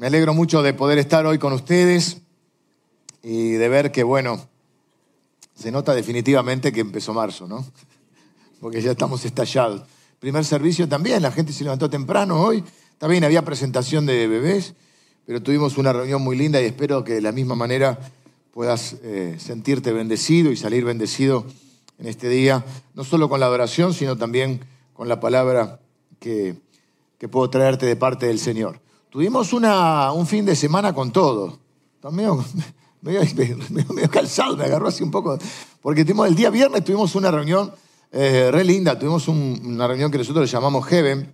Me alegro mucho de poder estar hoy con ustedes y de ver que, bueno, se nota definitivamente que empezó marzo, ¿no? Porque ya estamos estallados. Primer servicio también, la gente se levantó temprano hoy. También había presentación de bebés, pero tuvimos una reunión muy linda y espero que de la misma manera puedas eh, sentirte bendecido y salir bendecido en este día, no solo con la adoración, sino también con la palabra que, que puedo traerte de parte del Señor. Tuvimos una, un fin de semana con todo. Medio, medio, calzado, me agarró así un poco. Porque tuvimos, el día viernes tuvimos una reunión eh, re linda. Tuvimos una reunión que nosotros le llamamos Heaven.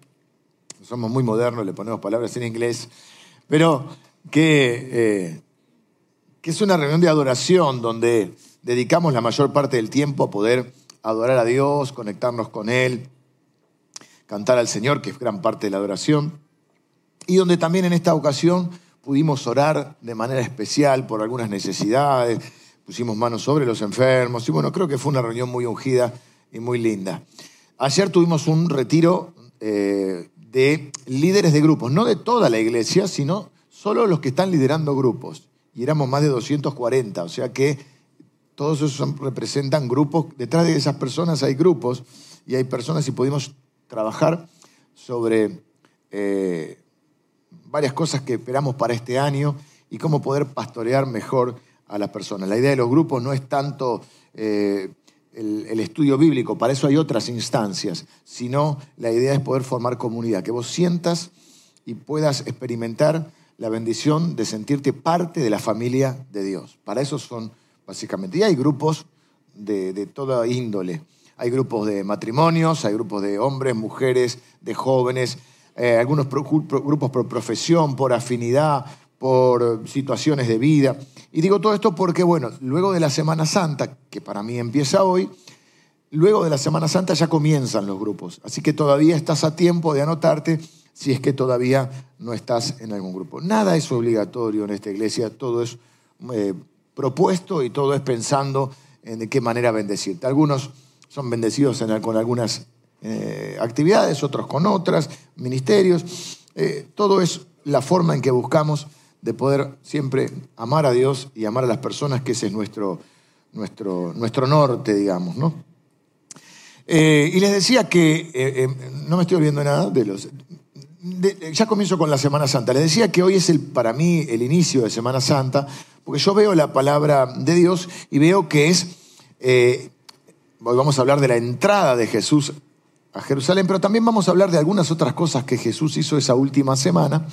Somos muy modernos, le ponemos palabras en inglés. Pero que, eh, que es una reunión de adoración donde dedicamos la mayor parte del tiempo a poder adorar a Dios, conectarnos con Él, cantar al Señor, que es gran parte de la adoración y donde también en esta ocasión pudimos orar de manera especial por algunas necesidades, pusimos manos sobre los enfermos y bueno, creo que fue una reunión muy ungida y muy linda. Ayer tuvimos un retiro eh, de líderes de grupos, no de toda la iglesia, sino solo los que están liderando grupos. Y éramos más de 240, o sea que todos esos representan grupos, detrás de esas personas hay grupos y hay personas y pudimos trabajar sobre... Eh, varias cosas que esperamos para este año y cómo poder pastorear mejor a las personas. La idea de los grupos no es tanto eh, el, estudio bíblico, para eso hay otras instancias, sino la idea es poder formar comunidad, que vos sientas y puedas experimentar la bendición de sentirte parte de la familia de Dios. Para eso son básicamente. Y hay grupos de, de toda índole. Hay grupos de matrimonios, hay grupos de hombres, mujeres, de jóvenes, eh, algunos grupos por profesión, por afinidad, por situaciones de vida. Y digo todo esto porque, bueno, luego de la Semana Santa, que para mí empieza hoy, luego de la Semana Santa ya comienzan los grupos. Así que todavía estás a tiempo de anotarte si es que todavía no estás en algún grupo. Nada es obligatorio en esta iglesia, todo es eh, propuesto y todo es pensando en de qué manera bendecirte. Algunos son bendecidos con algunas eh, actividades, otros con otras, ministerios. Eh, todo es la forma en que buscamos de poder siempre amar a Dios y amar a las personas, que ese es nuestro, nuestro, nuestro norte, digamos, ¿no? Eh, y les decía que, no me estoy olvidando nada de los... ya comienzo con la Semana Santa. Les decía que hoy es el, para mí el inicio de Semana Santa, porque yo veo la palabra de Dios y veo que es, hoy vamos a hablar de la entrada de Jesús a Jerusalén, pero también vamos a hablar de algunas otras cosas que Jesús hizo esa última semana.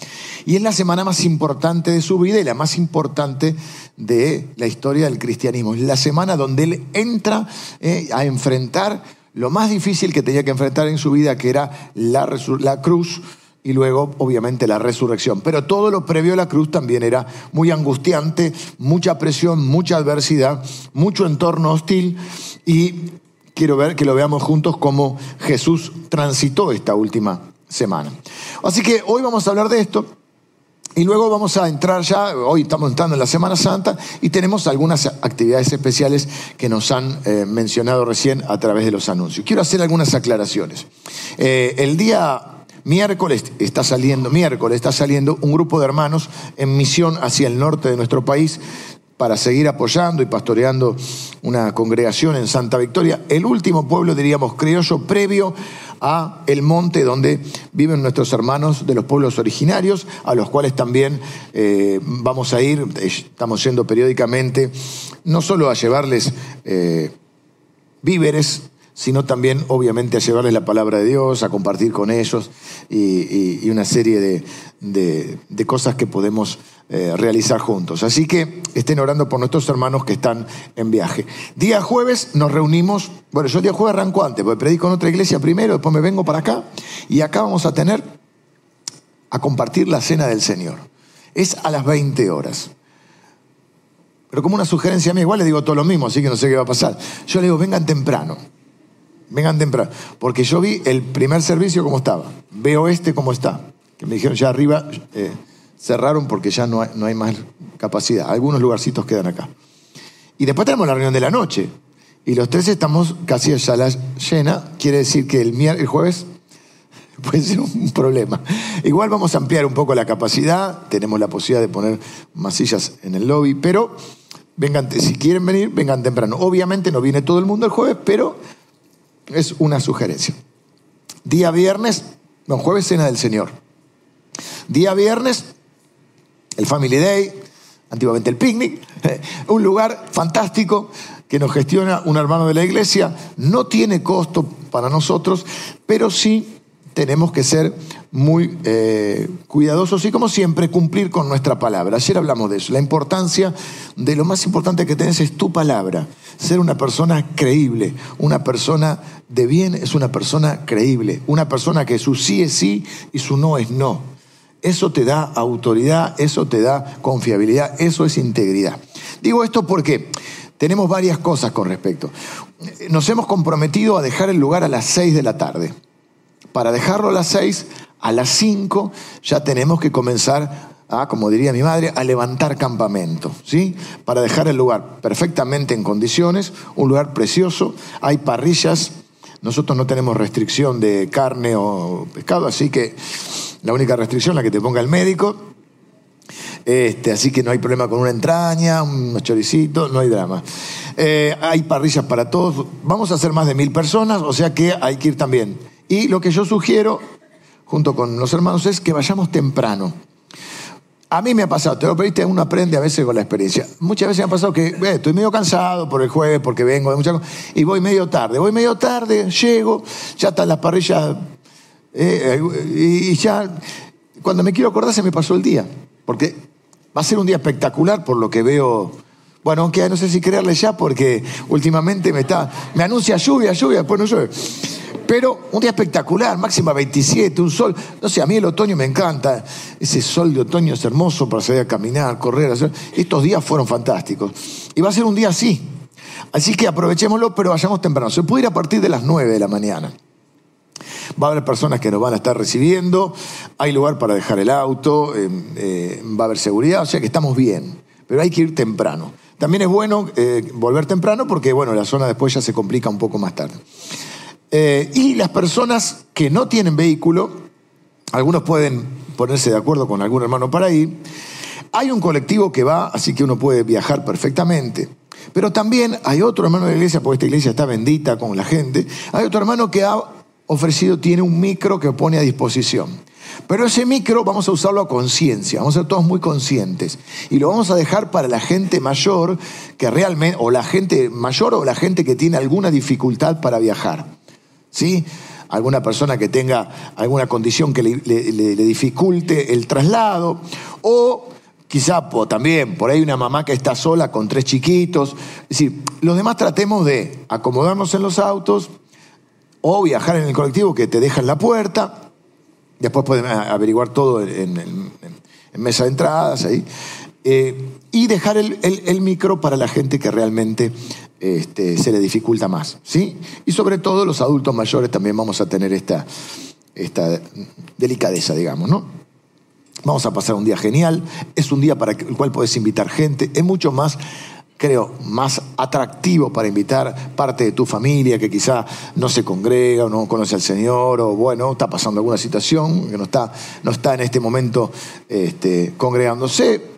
Y es la semana más importante de su vida y la más importante de la historia del cristianismo. Es la semana donde él entra eh, a enfrentar lo más difícil que tenía que enfrentar en su vida, que era la, la cruz y luego obviamente la resurrección. Pero todo lo previo a la cruz también era muy angustiante, mucha presión, mucha adversidad, mucho entorno hostil y quiero ver que lo veamos juntos cómo Jesús transitó esta última semana. Así que hoy vamos a hablar de esto y luego vamos a entrar ya, hoy estamos entrando en la Semana Santa y tenemos algunas actividades especiales que nos han eh, mencionado recién a través de los anuncios. Quiero hacer algunas aclaraciones. Eh, el día miércoles está saliendo, miércoles está saliendo un grupo de hermanos en misión hacia el norte de nuestro país para seguir apoyando y pastoreando una congregación en Santa Victoria, el último pueblo, diríamos, criollo previo a el monte donde viven nuestros hermanos de los pueblos originarios, a los cuales también eh, vamos a ir, estamos yendo periódicamente, no solo a llevarles eh, víveres, sino también obviamente a llevarles la palabra de Dios, a compartir con ellos y, una serie de, de cosas que podemos eh, realizar juntos. Así que estén orando por nuestros hermanos que están en viaje. Día jueves nos reunimos, bueno, yo día jueves arranco antes, porque predico en otra iglesia primero, después me vengo para acá y acá vamos a tener a compartir la cena del Señor. Es a las 20 horas. Pero como una sugerencia mía, igual le digo todo lo mismo, así que no sé qué va a pasar. Yo le digo, vengan temprano. Vengan temprano. Porque yo vi el primer servicio como estaba. Veo este como está. Que me dijeron ya arriba. Eh, cerraron porque ya no hay, no hay más capacidad. Algunos lugarcitos quedan acá. Y después tenemos la reunión de la noche. Y los tres estamos casi a sala llena. Quiere decir que el, el jueves puede ser un problema. Igual vamos a ampliar un poco la capacidad, tenemos la posibilidad de poner más sillas en el lobby, pero vengan, si quieren venir, vengan temprano. Obviamente no viene todo el mundo el jueves, pero es una sugerencia. Día viernes, no, jueves cena del Señor. Día viernes, el Family Day, antiguamente el picnic, un lugar fantástico que nos gestiona un hermano de la iglesia. No tiene costo para nosotros, pero sí tenemos que ser muy eh, cuidadosos y como siempre cumplir con nuestra palabra. Ayer hablamos de eso, la importancia de lo más importante que tenés es tu palabra. Ser una persona creíble, una persona de bien es una persona creíble, una persona que su sí es sí y su no es no. Eso te da autoridad, eso te da confiabilidad, eso es integridad. Digo esto porque tenemos varias cosas con respecto. Nos hemos comprometido a dejar el lugar a las seis de la tarde. Para dejarlo a las seis, a las cinco ya tenemos que comenzar a, como diría mi madre, a levantar campamento, ¿sí? Para dejar el lugar perfectamente en condiciones, un lugar precioso, hay parrillas, nosotros no tenemos restricción de carne o pescado, así que la única restricción es la que te ponga el médico, este, así que no hay problema con una entraña, unos choricitos, no hay drama. Eh, hay parrillas para todos, vamos a ser más de mil personas, o sea que hay que ir también y lo que yo sugiero, junto con los hermanos, es que vayamos temprano. A mí me ha pasado, te lo pediste, uno aprende a veces con la experiencia. Muchas veces me ha pasado que eh, estoy medio cansado por el jueves, porque vengo de muchas cosas, y voy medio tarde. Voy medio tarde, llego, ya están las parrillas, eh, y ya, cuando me quiero acordar se me pasó el día, porque va a ser un día espectacular por lo que veo. Bueno, aunque no sé si creerle ya, porque últimamente me está, me anuncia lluvia, lluvia, después no llueve. Pero un día espectacular, máxima 27, un sol. No sé, a mí el otoño me encanta. Ese sol de otoño es hermoso para salir a caminar, correr. Hacer. Estos días fueron fantásticos. Y va a ser un día así. Así que aprovechémoslo, pero vayamos temprano. Se puede ir a partir de las 9 de la mañana. Va a haber personas que nos van a estar recibiendo, hay lugar para dejar el auto, eh, eh, va a haber seguridad, o sea que estamos bien, pero hay que ir temprano. También es bueno eh, volver temprano porque, bueno, la zona después ya se complica un poco más tarde. Y las personas que no tienen vehículo, algunos pueden ponerse de acuerdo con algún hermano para ir. Hay un colectivo que va, así que uno puede viajar perfectamente. Pero también hay otro hermano de la iglesia, porque esta iglesia está bendita con la gente. Hay otro hermano que ha ofrecido, tiene un micro que pone a disposición. Pero ese micro vamos a usarlo a conciencia, vamos a ser todos muy conscientes. Y lo vamos a dejar para la gente mayor que realmente, o la gente mayor o la gente que tiene alguna dificultad para viajar. ¿sí? Alguna persona que tenga alguna condición que le, dificulte el traslado, o quizá también por ahí una mamá que está sola con tres chiquitos. Es decir, los demás tratemos de acomodarnos en los autos o viajar en el colectivo que te deja en la puerta. Después pueden averiguar todo en, mesa de entradas ahí. Eh, y dejar el, micro para la gente que realmente este, se le dificulta más. ¿sí? Y sobre todo los adultos mayores también vamos a tener esta, esta delicadeza, digamos, ¿no? Vamos a pasar un día genial, es un día para el cual puedes invitar gente, es mucho más creo, más atractivo para invitar parte de tu familia que quizá no se congrega o no conoce al Señor o bueno, está pasando alguna situación que no está, no está en este momento este, congregándose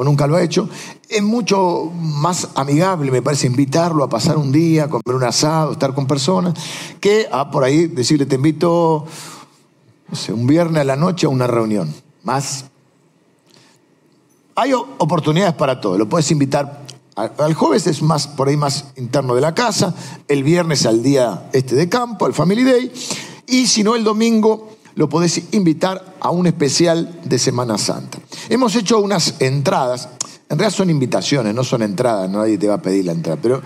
o nunca lo ha hecho, es mucho más amigable, me parece, invitarlo a pasar un día, comer un asado, estar con personas, que a por ahí decirle, te invito, no sé, un viernes a la noche a una reunión. Más. Hay oportunidades para todo, lo puedes invitar. Al jueves es más, por ahí más interno de la casa, el viernes al día este de campo, al Family Day, y si no el domingo lo podés invitar a un especial de Semana Santa. Hemos hecho unas entradas, en realidad son invitaciones, no son entradas, nadie te va a pedir la entrada, pero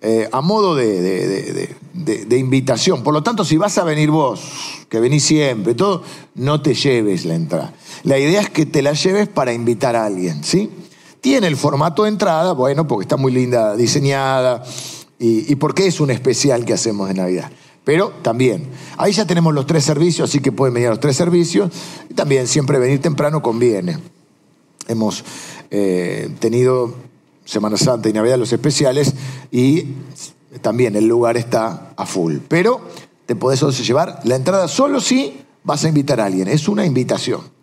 eh, a modo de, de, invitación. Por lo tanto, si vas a venir vos, que venís siempre, todo, no te lleves la entrada. La idea es que te la lleves para invitar a alguien, ¿sí? Tiene el formato de entrada, bueno, porque está muy linda diseñada y, y porque es un especial que hacemos de Navidad. Pero también, ahí ya tenemos los tres servicios, así que pueden venir a los tres servicios. Y también siempre venir temprano conviene. Hemos eh, tenido Semana Santa y Navidad los especiales y también el lugar está a full. Pero te podés llevar la entrada solo si vas a invitar a alguien. Es una invitación.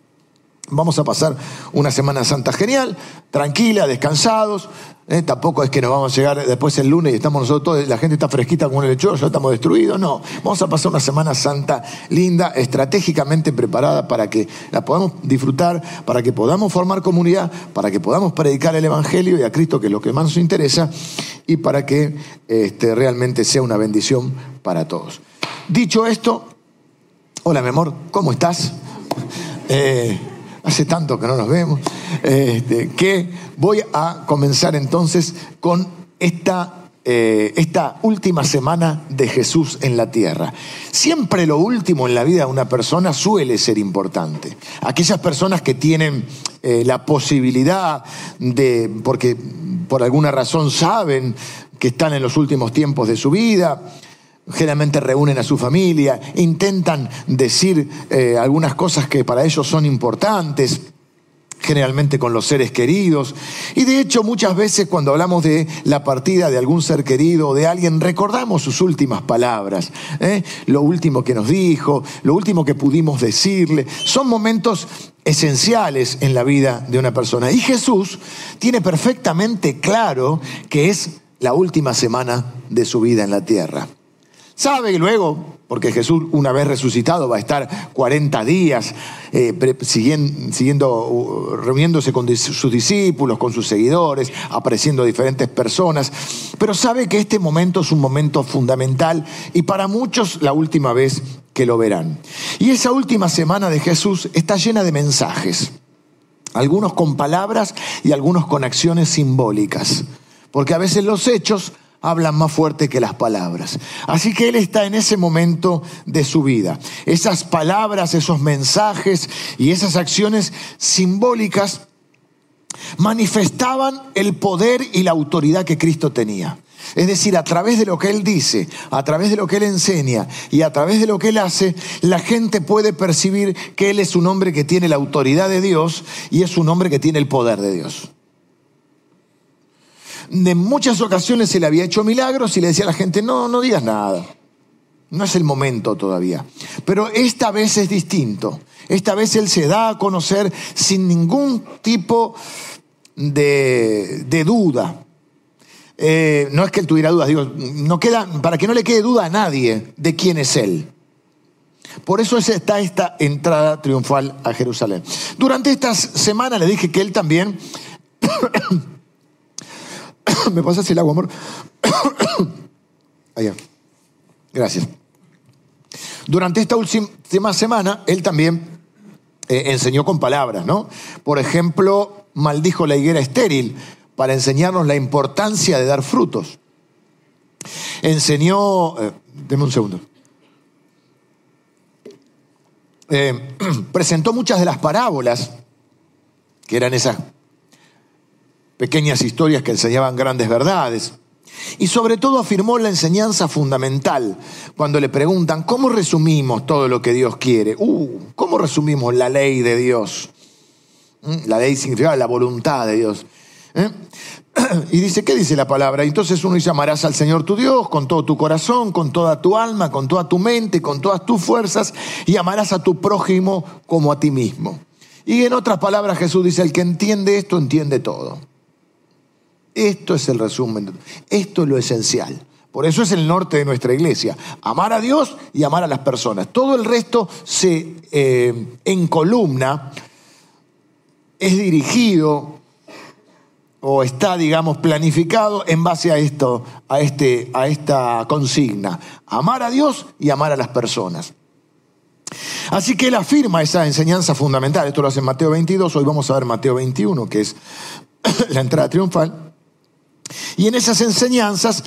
Vamos a pasar una Semana Santa genial, tranquila, descansados. ¿eh? Tampoco es que nos vamos a llegar después el lunes y estamos nosotros todos, la gente está fresquita como el lechuga, ya estamos destruidos. No, vamos a pasar una Semana Santa linda, estratégicamente preparada para que la podamos disfrutar, para que podamos formar comunidad, para que podamos predicar el Evangelio y a Cristo, que es lo que más nos interesa, y para que este, realmente sea una bendición para todos. Dicho esto, hola mi amor, ¿cómo estás? Eh, hace tanto que no nos vemos, este, que voy a comenzar entonces con esta, eh, esta última semana de Jesús en la tierra. Siempre lo último en la vida de una persona suele ser importante. Aquellas personas que tienen eh, la posibilidad de, porque por alguna razón saben que están en los últimos tiempos de su vida, generalmente reúnen a su familia, intentan decir eh, algunas cosas que para ellos son importantes, generalmente con los seres queridos. Y de hecho muchas veces cuando hablamos de la partida de algún ser querido o de alguien, recordamos sus últimas palabras, ¿eh? lo último que nos dijo, lo último que pudimos decirle. Son momentos esenciales en la vida de una persona. Y Jesús tiene perfectamente claro que es la última semana de su vida en la tierra. Sabe luego, porque Jesús una vez resucitado va a estar 40 días eh, siguiendo, reuniéndose con sus discípulos, con sus seguidores, apareciendo a diferentes personas, pero sabe que este momento es un momento fundamental y para muchos la última vez que lo verán. Y esa última semana de Jesús está llena de mensajes, algunos con palabras y algunos con acciones simbólicas, porque a veces los hechos hablan más fuerte que las palabras. Así que Él está en ese momento de su vida. Esas palabras, esos mensajes y esas acciones simbólicas manifestaban el poder y la autoridad que Cristo tenía. Es decir, a través de lo que Él dice, a través de lo que Él enseña y a través de lo que Él hace, la gente puede percibir que Él es un hombre que tiene la autoridad de Dios y es un hombre que tiene el poder de Dios. En muchas ocasiones se le había hecho milagros y le decía a la gente, no, no digas nada. No es el momento todavía. Pero esta vez es distinto. Esta vez Él se da a conocer sin ningún tipo de, duda. Eh, no es que Él tuviera dudas, digo, no queda, para que no le quede duda a nadie de quién es Él. Por eso está esta entrada triunfal a Jerusalén. Durante estas semanas le dije que Él también ¿Me pasas el agua, amor? Allá. Gracias. Durante esta última semana, él también eh, enseñó con palabras, ¿no? Por ejemplo, maldijo la higuera estéril para enseñarnos la importancia de dar frutos. Enseñó, eh, deme un segundo. Eh, presentó muchas de las parábolas, que eran esas pequeñas historias que enseñaban grandes verdades. Y sobre todo afirmó la enseñanza fundamental cuando le preguntan, ¿cómo resumimos todo lo que Dios quiere? Uh, ¿Cómo resumimos la ley de Dios? ¿Mm? La ley significa la voluntad de Dios. ¿eh? Y dice, ¿qué dice la palabra? Entonces uno dice, amarás al Señor tu Dios con todo tu corazón, con toda tu alma, con toda tu mente, con todas tus fuerzas, y amarás a tu prójimo como a ti mismo. Y en otras palabras Jesús dice, el que entiende esto, entiende todo. Esto es el resumen, esto es lo esencial. Por eso es el norte de nuestra iglesia, amar a Dios y amar a las personas. Todo el resto se eh, en columna es dirigido o está, digamos, planificado en base a esto, a, este, a esta consigna. Amar a Dios y amar a las personas. Así que él afirma esa enseñanza fundamental. Esto lo hace en Mateo 22, hoy vamos a ver Mateo 21, que es la entrada triunfal. Y en esas enseñanzas,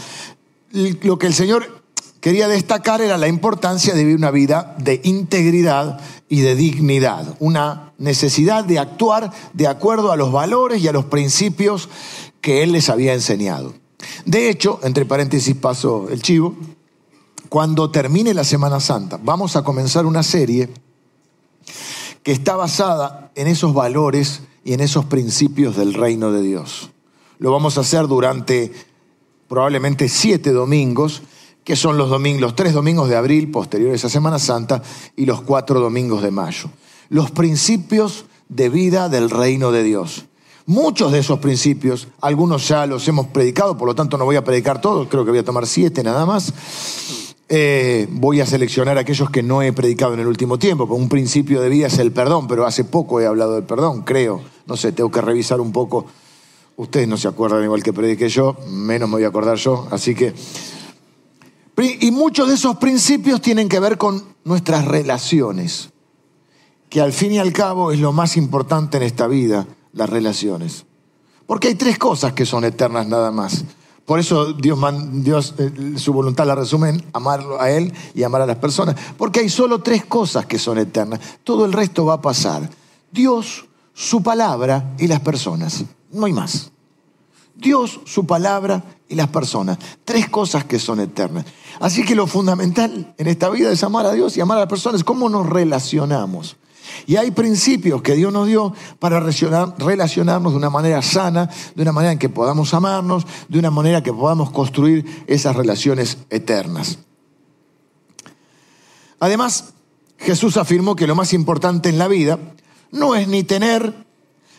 lo que el Señor quería destacar era la importancia de vivir una vida de integridad y de dignidad, una necesidad de actuar de acuerdo a los valores y a los principios que Él les había enseñado. De hecho, entre paréntesis paso el chivo, cuando termine la Semana Santa, vamos a comenzar una serie que está basada en esos valores y en esos principios del reino de Dios. Lo vamos a hacer durante probablemente siete domingos que son los, tres domingos de abril posteriores a Semana Santa y los cuatro domingos de mayo. Los principios de vida del reino de Dios. Muchos de esos principios, algunos ya los hemos predicado, por lo tanto no voy a predicar todos, creo que voy a tomar siete nada más. Eh, voy a seleccionar aquellos que no he predicado en el último tiempo, porque un principio de vida es el perdón, pero hace poco he hablado del perdón, creo. No sé, tengo que revisar un poco. Ustedes no se acuerdan igual que prediqué yo, menos me voy a acordar yo, así que... Y muchos de esos principios tienen que ver con nuestras relaciones, que al fin y al cabo es lo más importante en esta vida las relaciones. Porque hay tres cosas que son eternas nada más. Por eso Dios, Dios eh, su voluntad la resume en amarlo a Él y amar a las personas. Porque hay solo tres cosas que son eternas. Todo el resto va a pasar. Dios, su palabra y las personas. No hay más. Dios, su palabra y las personas. Tres cosas que son eternas. Así que lo fundamental en esta vida es amar a Dios y amar a las personas. ¿Cómo nos relacionamos? Y hay principios que Dios nos dio para relacionarnos de una manera sana, de una manera en que podamos amarnos, de una manera que podamos construir esas relaciones eternas. Además, Jesús afirmó que lo más importante en la vida no es ni tener,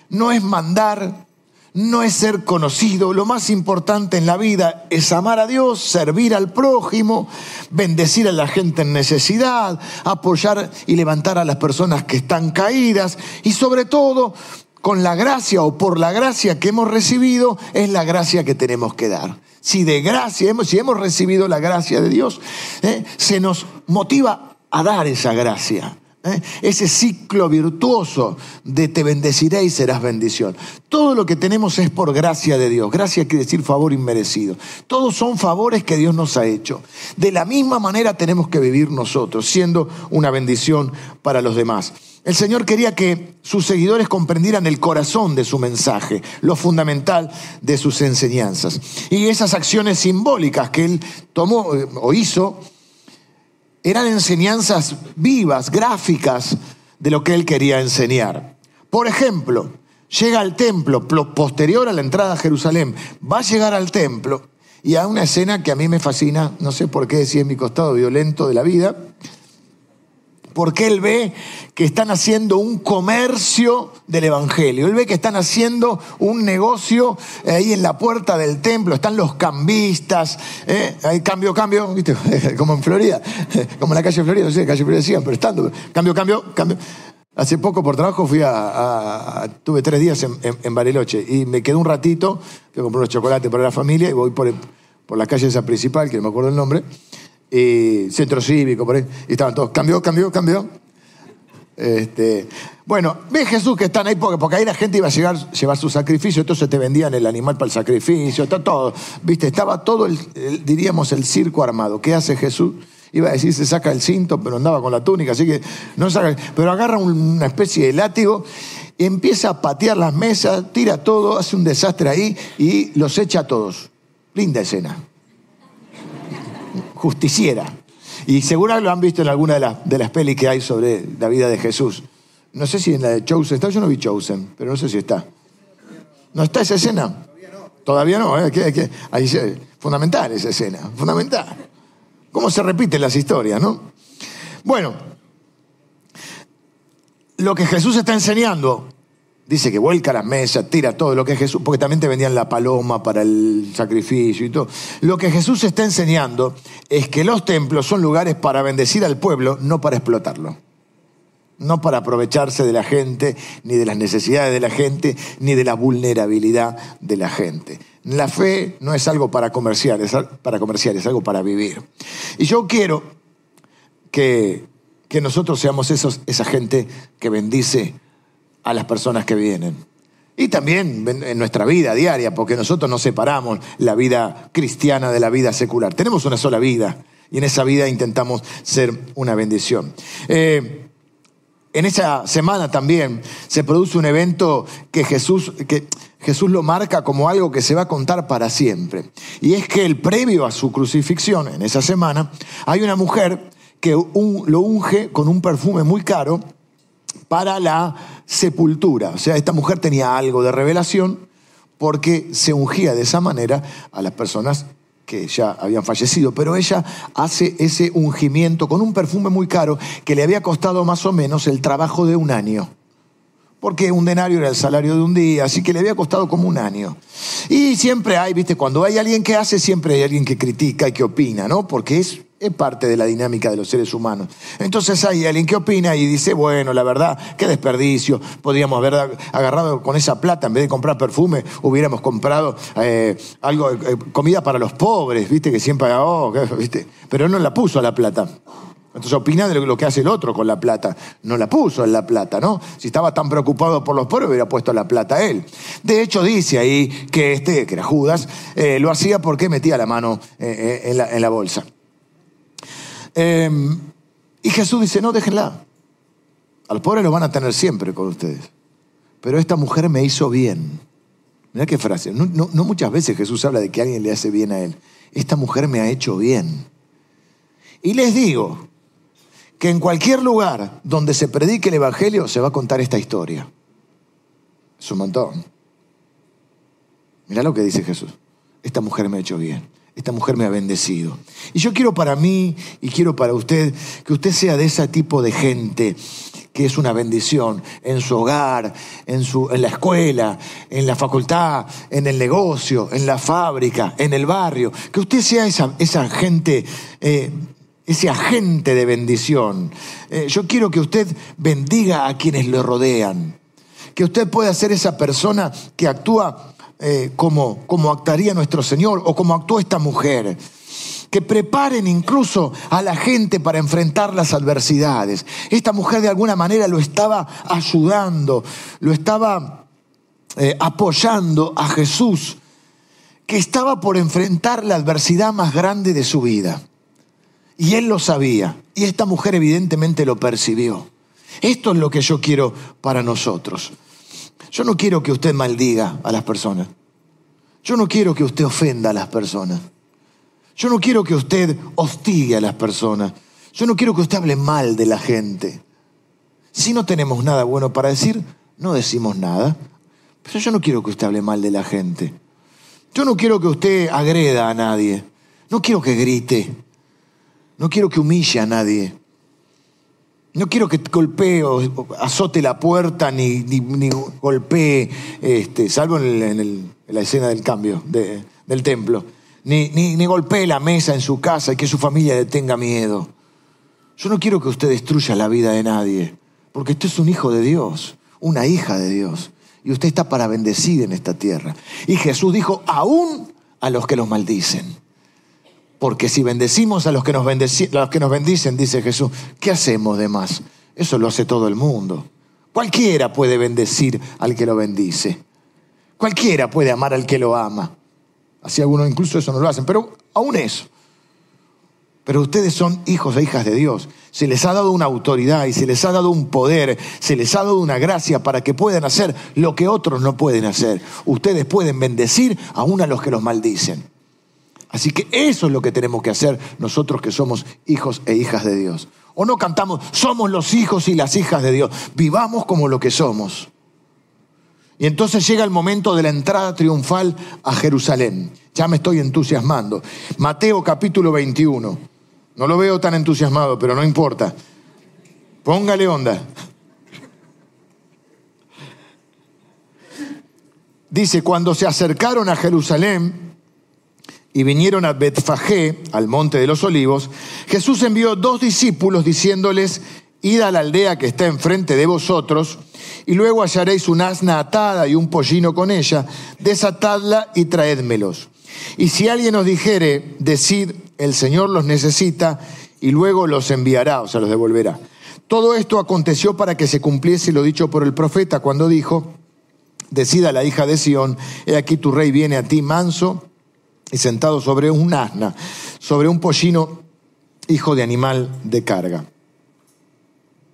no es mandar, no es ser conocido. Lo más importante en la vida es amar a Dios, servir al prójimo, bendecir a la gente en necesidad, apoyar y levantar a las personas que están caídas y sobre todo con la gracia o por la gracia que hemos recibido es la gracia que tenemos que dar. Si de gracia, si hemos recibido la gracia de Dios, ¿eh? se nos motiva a dar esa gracia. ¿Eh? Ese ciclo virtuoso de te bendeciré y serás bendición. Todo lo que tenemos es por gracia de Dios. Gracia quiere decir favor inmerecido. Todos son favores que Dios nos ha hecho. De la misma manera tenemos que vivir nosotros, siendo una bendición para los demás. El Señor quería que sus seguidores comprendieran el corazón de su mensaje, lo fundamental de sus enseñanzas. Y esas acciones simbólicas que Él tomó eh, o hizo, eran enseñanzas vivas, gráficas de lo que él quería enseñar. Por ejemplo, llega al templo, posterior a la entrada a Jerusalén, va a llegar al templo y a una escena que a mí me fascina, no sé por qué, si es mi costado violento de la vida, porque él ve que están haciendo un comercio del Evangelio. Él ve que están haciendo un negocio ahí en la puerta del templo. Están los cambistas. ¿eh? Hay cambio, cambio, ¿viste? como en Florida, como en la calle Florida, no sé, calle Florida decían, pero estando. Cambio, cambio, cambio. Hace poco por trabajo fui a, tuve tres días en, Bariloche y me quedé un ratito, que compré unos chocolates para la familia y voy por, por la calle esa principal, que no me acuerdo el nombre, y centro cívico, por ahí, y estaban todos, cambió, cambió, cambió. Este, bueno, ve Jesús que están ahí porque, porque ahí la gente iba a llegar, llevar su sacrificio, entonces te vendían el animal para el sacrificio, está todo, viste, estaba todo, el, diríamos, el circo armado. ¿Qué hace Jesús? Iba a decir, se saca el cinto, pero andaba con la túnica, así que no saca, pero agarra una especie de látigo, empieza a patear las mesas, tira todo, hace un desastre ahí y los echa a todos. Linda escena justiciera. Y seguro lo han visto en alguna de, las, de las pelis que hay sobre la vida de Jesús. No sé si en la de Chosen está, yo no vi Chosen, pero no sé si está. ¿No está esa escena? Todavía no. Todavía no, ¿eh? fundamental esa escena, fundamental. ¿Cómo se repiten las historias, no? Bueno, lo que Jesús está enseñando Dice que vuelca las mesas, tira todo lo que Jesús, porque también te vendían la paloma para el sacrificio y todo. Lo que Jesús está enseñando es que los templos son lugares para bendecir al pueblo, no para explotarlo. No para aprovecharse de la gente, ni de las necesidades de la gente, ni de la vulnerabilidad de la gente. La fe no es algo para comerciar, es para es algo para vivir. Y yo quiero que, que nosotros seamos esos, esa gente que bendice a las personas que vienen. Y también en nuestra vida diaria, porque nosotros no separamos la vida cristiana de la vida secular. Tenemos una sola vida y en esa vida intentamos ser una bendición. Eh, en esa semana también se produce un evento que Jesús, que Jesús lo marca como algo que se va a contar para siempre. Y es que el previo a su crucifixión, en esa semana, hay una mujer que lo unge con un perfume muy caro para la sepultura. O sea, esta mujer tenía algo de revelación porque se ungía de esa manera a las personas que ya habían fallecido, pero ella hace ese ungimiento con un perfume muy caro que le había costado más o menos el trabajo de un año. Porque un denario era el salario de un día, así que le había costado como un año. Y siempre hay, viste, cuando hay alguien que hace, siempre hay alguien que critica y que opina, ¿no? Porque es parte de la dinámica de los seres humanos. Entonces hay alguien que opina y dice, bueno, la verdad, qué desperdicio, podríamos haber agarrado con esa plata, en vez de comprar perfume, hubiéramos comprado eh, algo, eh, comida para los pobres, viste, que siempre, oh, viste, pero no la puso a la plata. Entonces opina de lo que hace el otro con la plata. No la puso en la plata, ¿no? Si estaba tan preocupado por los pobres, hubiera puesto la plata él. De hecho, dice ahí que este, que era Judas, eh, lo hacía porque metía la mano en la bolsa. Em, y Jesús dice, no, déjenla. A los pobres los van a tener siempre con ustedes. Pero esta mujer me hizo bien. Mira qué frase. No, muchas veces Jesús habla de que alguien le hace bien a él. Esta mujer me ha hecho bien. Y les digo que en cualquier lugar donde se predique el Evangelio se va a contar esta historia. Es un montón. Mira lo que dice Jesús. Esta mujer me ha hecho bien esta mujer me ha bendecido. Y yo quiero para mí y quiero para usted que usted sea de ese tipo de gente que es una bendición en su hogar, en, su, en la escuela, en la facultad, en el negocio, en la fábrica, en el barrio. Que usted sea esa, esa gente, eh, ese agente de bendición. Eh, yo quiero que usted bendiga a quienes le rodean. Que usted pueda ser esa persona que actúa eh, como, como actuaría nuestro Señor o como actuó esta mujer que preparen incluso a la gente para enfrentar las adversidades. Esta mujer de alguna manera lo estaba ayudando, lo estaba eh, apoyando a Jesús, que estaba por enfrentar la adversidad más grande de su vida. Y él lo sabía, y esta mujer evidentemente lo percibió. Esto es lo que yo quiero para nosotros. Yo no quiero que usted maldiga a las personas. Yo no quiero que usted ofenda a las personas. Yo no quiero que usted hostigue a las personas. Yo no quiero que usted hable mal de la gente. Si no tenemos nada bueno para decir, no decimos nada. Pero yo no quiero que usted hable mal de la gente. Yo no quiero que usted agreda a nadie. No quiero que grite. No quiero que humille a nadie. No quiero que golpee o azote la puerta ni, ni, golpee, este, salvo en, la escena del cambio del templo. Ni, ni, golpee la mesa en su casa y que su familia le tenga miedo. Yo no quiero que usted destruya la vida de nadie, porque usted es un hijo de Dios, una hija de Dios, y usted está para bendecir en esta tierra. Y Jesús dijo, aún a los que los maldicen. Porque si bendecimos a los que, nos los que nos bendicen, dice Jesús, ¿qué hacemos de más? Eso lo hace todo el mundo. Cualquiera puede bendecir al que lo bendice. Cualquiera puede amar al que lo ama. Así algunos incluso eso no lo hacen, pero aún eso. Pero ustedes son hijos e hijas de Dios. Se les ha dado una autoridad y se les ha dado un poder, se les ha dado una gracia para que puedan hacer lo que otros no pueden hacer. Ustedes pueden bendecir aún a los que los maldicen. Así que eso es lo que tenemos que hacer nosotros que somos hijos e hijas de Dios. O no cantamos, somos los hijos y las hijas de Dios. Vivamos como lo que somos. Y entonces llega el momento de la entrada triunfal a Jerusalén. Ya me estoy entusiasmando. Mateo capítulo 21. No lo veo tan entusiasmado, pero no importa. Póngale onda. Dice, cuando se acercaron a Jerusalén, y vinieron a Betfagé, al monte de los olivos, Jesús envió dos discípulos diciéndoles, id a la aldea que está enfrente de vosotros, y luego hallaréis un asna atada y un pollino con ella, desatadla y traédmelos. Y si alguien os dijere, decid, el Señor los necesita, y luego los enviará, o sea, los devolverá. Todo esto aconteció para que se cumpliese lo dicho por el profeta cuando dijo, decida la hija de Sión, he aquí tu rey viene a ti manso y sentado sobre un asna, sobre un pollino, hijo de animal de carga.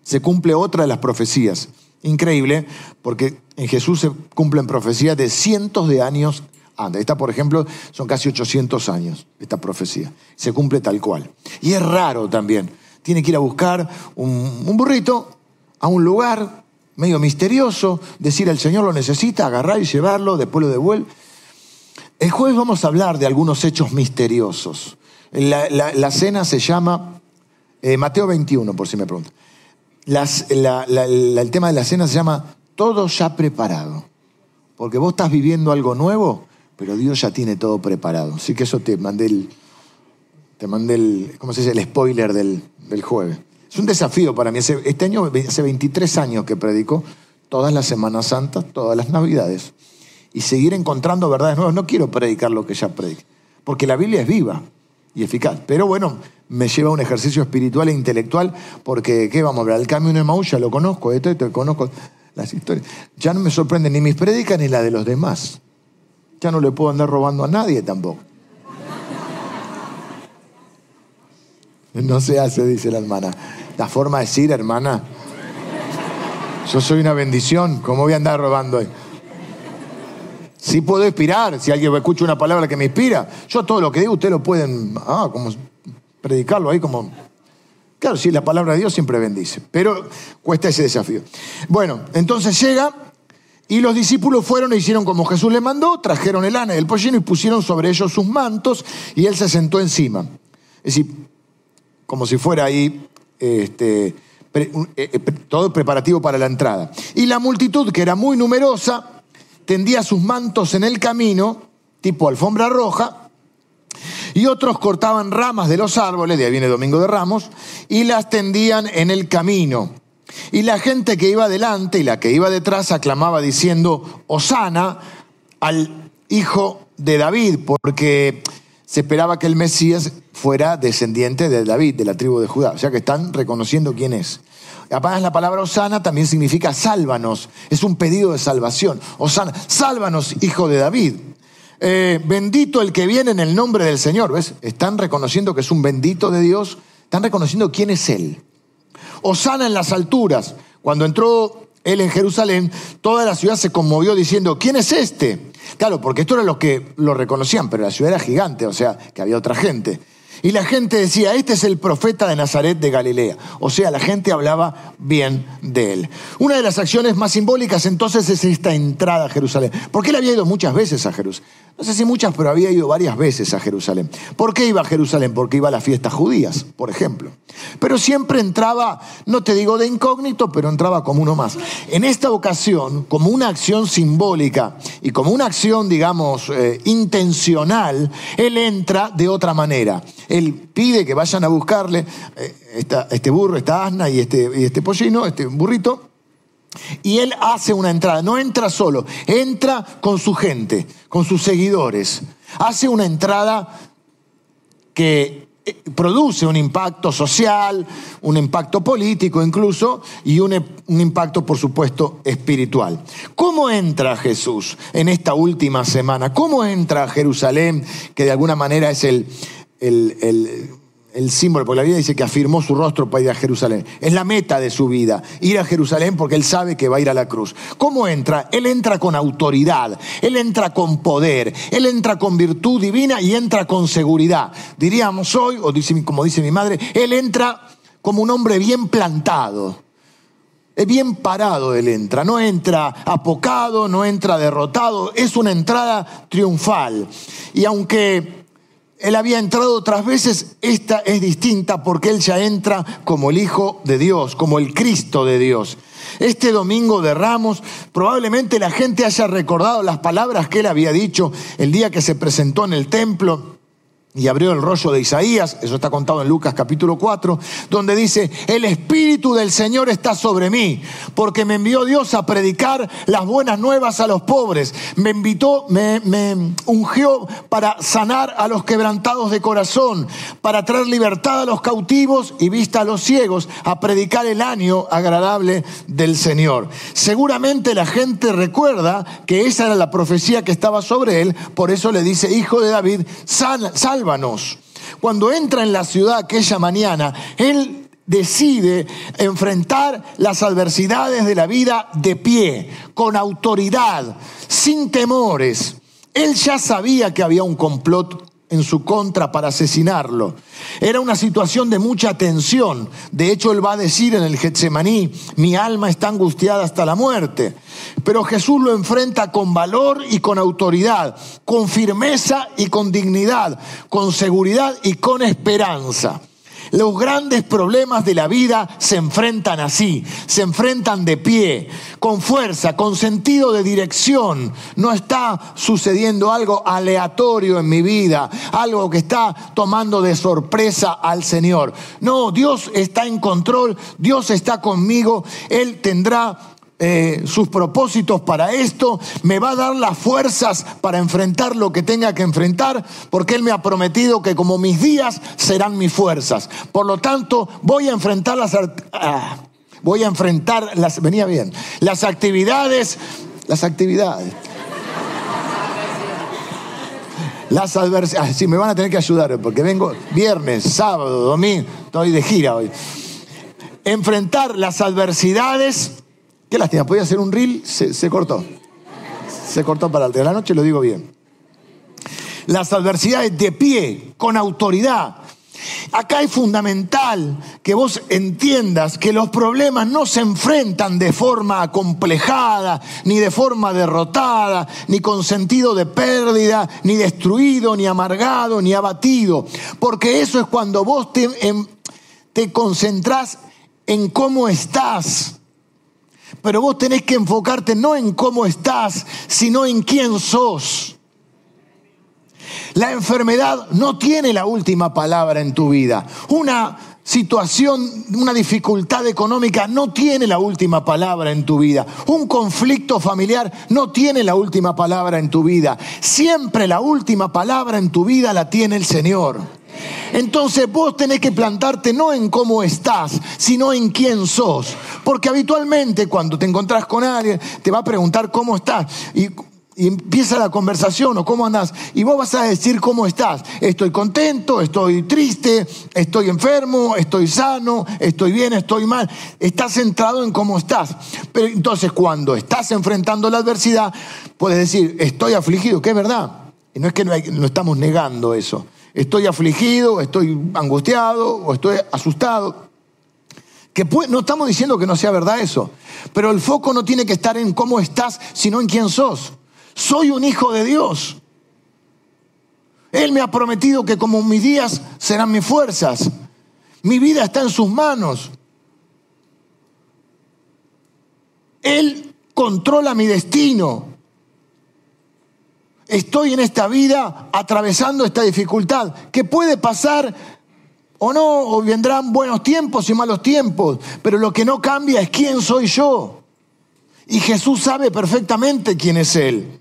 Se cumple otra de las profecías. Increíble, porque en Jesús se cumplen profecías de cientos de años antes. Esta, por ejemplo, son casi 800 años, esta profecía. Se cumple tal cual. Y es raro también. Tiene que ir a buscar un, un burrito a un lugar medio misterioso, decir al Señor lo necesita, agarrar y llevarlo, después lo devuelve. El jueves vamos a hablar de algunos hechos misteriosos. La, cena se llama eh, Mateo 21, por si me preguntan. el tema de la cena se llama Todo ya preparado. Porque vos estás viviendo algo nuevo, pero Dios ya tiene todo preparado. Así que eso te mandé el, te mandé el, ¿cómo se dice? El spoiler del, del jueves. Es un desafío para mí. Este año, hace 23 años que predico, todas las Semanas Santas, todas las Navidades. Y seguir encontrando verdades nuevas. No quiero predicar lo que ya prediqué, porque la Biblia es viva y eficaz. Pero bueno, me lleva a un ejercicio espiritual e intelectual, porque, ¿qué vamos a hablar? El camino de Maús ya lo conozco, esto, esto, conozco las historias. Ya no me sorprende ni mis predicas ni la de los demás. Ya no le puedo andar robando a nadie tampoco. No se hace, dice la hermana. La forma de decir, hermana, yo soy una bendición, ¿cómo voy a andar robando hoy? Sí puedo inspirar, si alguien escucha una palabra que me inspira. Yo todo lo que digo, ustedes lo pueden, ah, como predicarlo ahí como... Claro, sí, la palabra de Dios siempre bendice, pero cuesta ese desafío. Bueno, entonces llega y los discípulos fueron e hicieron como Jesús le mandó, trajeron el ana el pollino y pusieron sobre ellos sus mantos y él se sentó encima. Es decir, como si fuera ahí este, eh, eh, todo preparativo para la entrada. Y la multitud, que era muy numerosa, tendía sus mantos en el camino, tipo alfombra roja, y otros cortaban ramas de los árboles, de ahí viene Domingo de Ramos, y las tendían en el camino. Y la gente que iba delante y la que iba detrás aclamaba diciendo, Osana al hijo de David, porque se esperaba que el Mesías fuera descendiente de David, de la tribu de Judá. O sea que están reconociendo quién es. La palabra Osana también significa sálvanos. Es un pedido de salvación. Osana, sálvanos, hijo de David. Eh, bendito el que viene en el nombre del Señor. ¿Ves? Están reconociendo que es un bendito de Dios. Están reconociendo quién es Él. Osana en las alturas. Cuando entró él en Jerusalén, toda la ciudad se conmovió diciendo, ¿quién es este? Claro, porque esto era los que lo reconocían, pero la ciudad era gigante, o sea, que había otra gente. Y la gente decía, este es el profeta de Nazaret de Galilea. O sea, la gente hablaba bien de él. Una de las acciones más simbólicas entonces es esta entrada a Jerusalén. Porque él había ido muchas veces a Jerusalén. No sé si muchas, pero había ido varias veces a Jerusalén. ¿Por qué iba a Jerusalén? Porque iba a las fiestas judías, por ejemplo. Pero siempre entraba, no te digo de incógnito, pero entraba como uno más. En esta ocasión, como una acción simbólica y como una acción, digamos, eh, intencional, él entra de otra manera. Él pide que vayan a buscarle eh, este burro, esta asna y este, y este pollino, este burrito. Y él hace una entrada, no entra solo, entra con su gente, con sus seguidores. Hace una entrada que eh, produce un impacto social, un impacto político incluso, y un, impacto, por supuesto, espiritual. ¿Cómo entra Jesús en esta última semana? ¿Cómo entra Jerusalén, que de alguna manera es el, el el símbolo, porque la Biblia dice que afirmó su rostro para ir a Jerusalén. Es la meta de su vida, ir a Jerusalén porque él sabe que va a ir a la cruz. ¿Cómo entra? Él entra con autoridad, él entra con poder, él entra con virtud divina y entra con seguridad. Diríamos hoy, o como dice mi madre, él entra como un hombre bien plantado. Es bien parado él entra, no entra apocado, no entra derrotado, es una entrada triunfal. Y aunque él había entrado otras veces, esta es distinta porque él ya entra como el Hijo de Dios, como el Cristo de Dios. Este domingo de Ramos, probablemente la gente haya recordado las palabras que él había dicho el día que se presentó en el templo y abrió el rollo de Isaías, eso está contado en Lucas capítulo 4, donde dice, el Espíritu del Señor está sobre mí, porque me envió Dios a predicar las buenas nuevas a los pobres, me invitó, me, me ungió para sanar a los quebrantados de corazón, para traer libertad a los cautivos y vista a los ciegos, a predicar el año agradable del Señor. Seguramente la gente recuerda que esa era la profecía que estaba sobre él, por eso le dice, hijo de David, sal, sal cuando entra en la ciudad aquella mañana, él decide enfrentar las adversidades de la vida de pie, con autoridad, sin temores. Él ya sabía que había un complot en su contra para asesinarlo. Era una situación de mucha tensión. De hecho, él va a decir en el Getsemaní, mi alma está angustiada hasta la muerte. Pero Jesús lo enfrenta con valor y con autoridad, con firmeza y con dignidad, con seguridad y con esperanza. Los grandes problemas de la vida se enfrentan así, se enfrentan de pie, con fuerza, con sentido de dirección. No está sucediendo algo aleatorio en mi vida, algo que está tomando de sorpresa al Señor. No, Dios está en control, Dios está conmigo, Él tendrá eh, sus propósitos para esto, me va a dar las fuerzas para enfrentar lo que tenga que enfrentar, porque Él me ha prometido que como mis días serán mis fuerzas. Por lo tanto, voy a enfrentar las... Ah, voy a enfrentar las... Venía bien. Las actividades... Las actividades. Las adversidades. Sí, me van a tener que ayudar, porque vengo viernes, sábado, domingo, estoy de gira hoy. Enfrentar las adversidades Qué lástima, podía hacer un reel, se, cortó. Se cortó para el de la noche, lo digo bien. Las adversidades de pie, con autoridad. Acá es fundamental que vos entiendas que los problemas no se enfrentan de forma acomplejada, ni de forma derrotada, ni con sentido de pérdida, ni destruido, ni amargado, ni abatido. Porque eso es cuando vos te, em, te concentrás en cómo estás pero vos tenés que enfocarte no en cómo estás, sino en quién sos. La enfermedad no tiene la última palabra en tu vida. Una situación, una dificultad económica no tiene la última palabra en tu vida. Un conflicto familiar no tiene la última palabra en tu vida. Siempre la última palabra en tu vida la tiene el Señor. Entonces vos tenés que plantarte no en cómo estás, sino en quién sos. Porque habitualmente cuando te encontrás con alguien, te va a preguntar cómo estás. Y, empieza la conversación o cómo andás. Y vos vas a decir cómo estás. Estoy contento, estoy triste, estoy enfermo, estoy sano, estoy bien, estoy mal. Estás centrado en cómo estás. Pero entonces cuando estás enfrentando la adversidad, puedes decir, estoy afligido, que es verdad. Y no es que no, no estamos negando eso estoy afligido, estoy angustiado o estoy asustado. Que no estamos diciendo que no sea verdad eso, pero el foco no tiene que estar en cómo estás, sino en quién sos. Soy un hijo de Dios. Él me ha prometido que como mis días serán mis fuerzas. Mi vida está en sus manos. Él controla mi destino estoy en esta vida atravesando esta dificultad, que puede pasar o no, o vendrán buenos tiempos y malos tiempos, pero lo que no cambia es quién soy yo. Y Jesús sabe perfectamente quién es Él.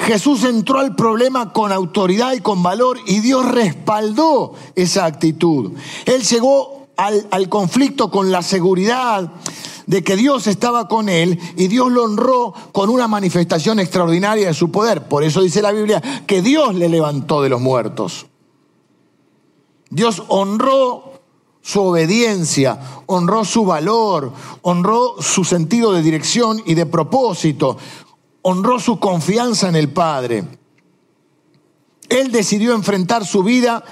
Jesús entró al problema con autoridad y con valor y Dios respaldó esa actitud. Él llegó al, al conflicto con la seguridad de que Dios estaba con él y Dios lo honró con una manifestación extraordinaria de su poder. Por eso dice la Biblia que Dios le levantó de los muertos. Dios honró su obediencia, honró su valor, honró su sentido de dirección y de propósito, honró su confianza en el Padre. Él decidió enfrentar su vida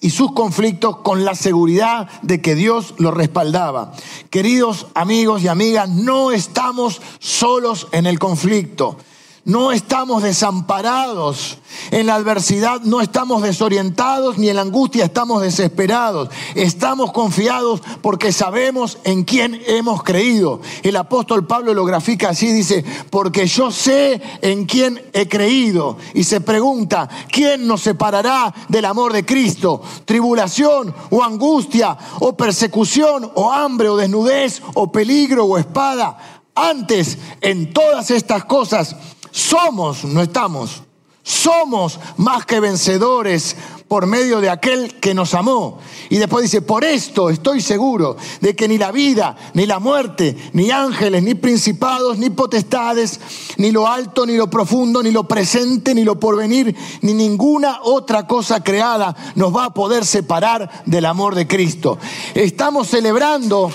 y sus conflictos con la seguridad de que Dios lo respaldaba. Queridos amigos y amigas, no estamos solos en el conflicto. No estamos desamparados. En la adversidad no estamos desorientados ni en la angustia estamos desesperados. Estamos confiados porque sabemos en quién hemos creído. El apóstol Pablo lo grafica así, dice, porque yo sé en quién he creído. Y se pregunta, ¿quién nos separará del amor de Cristo? ¿Tribulación o angustia o persecución o hambre o desnudez o peligro o espada? Antes, en todas estas cosas, somos, no estamos, somos más que vencedores por medio de aquel que nos amó. Y después dice, por esto estoy seguro de que ni la vida, ni la muerte, ni ángeles, ni principados, ni potestades, ni lo alto, ni lo profundo, ni lo presente, ni lo porvenir, ni ninguna otra cosa creada nos va a poder separar del amor de Cristo. Estamos celebrando,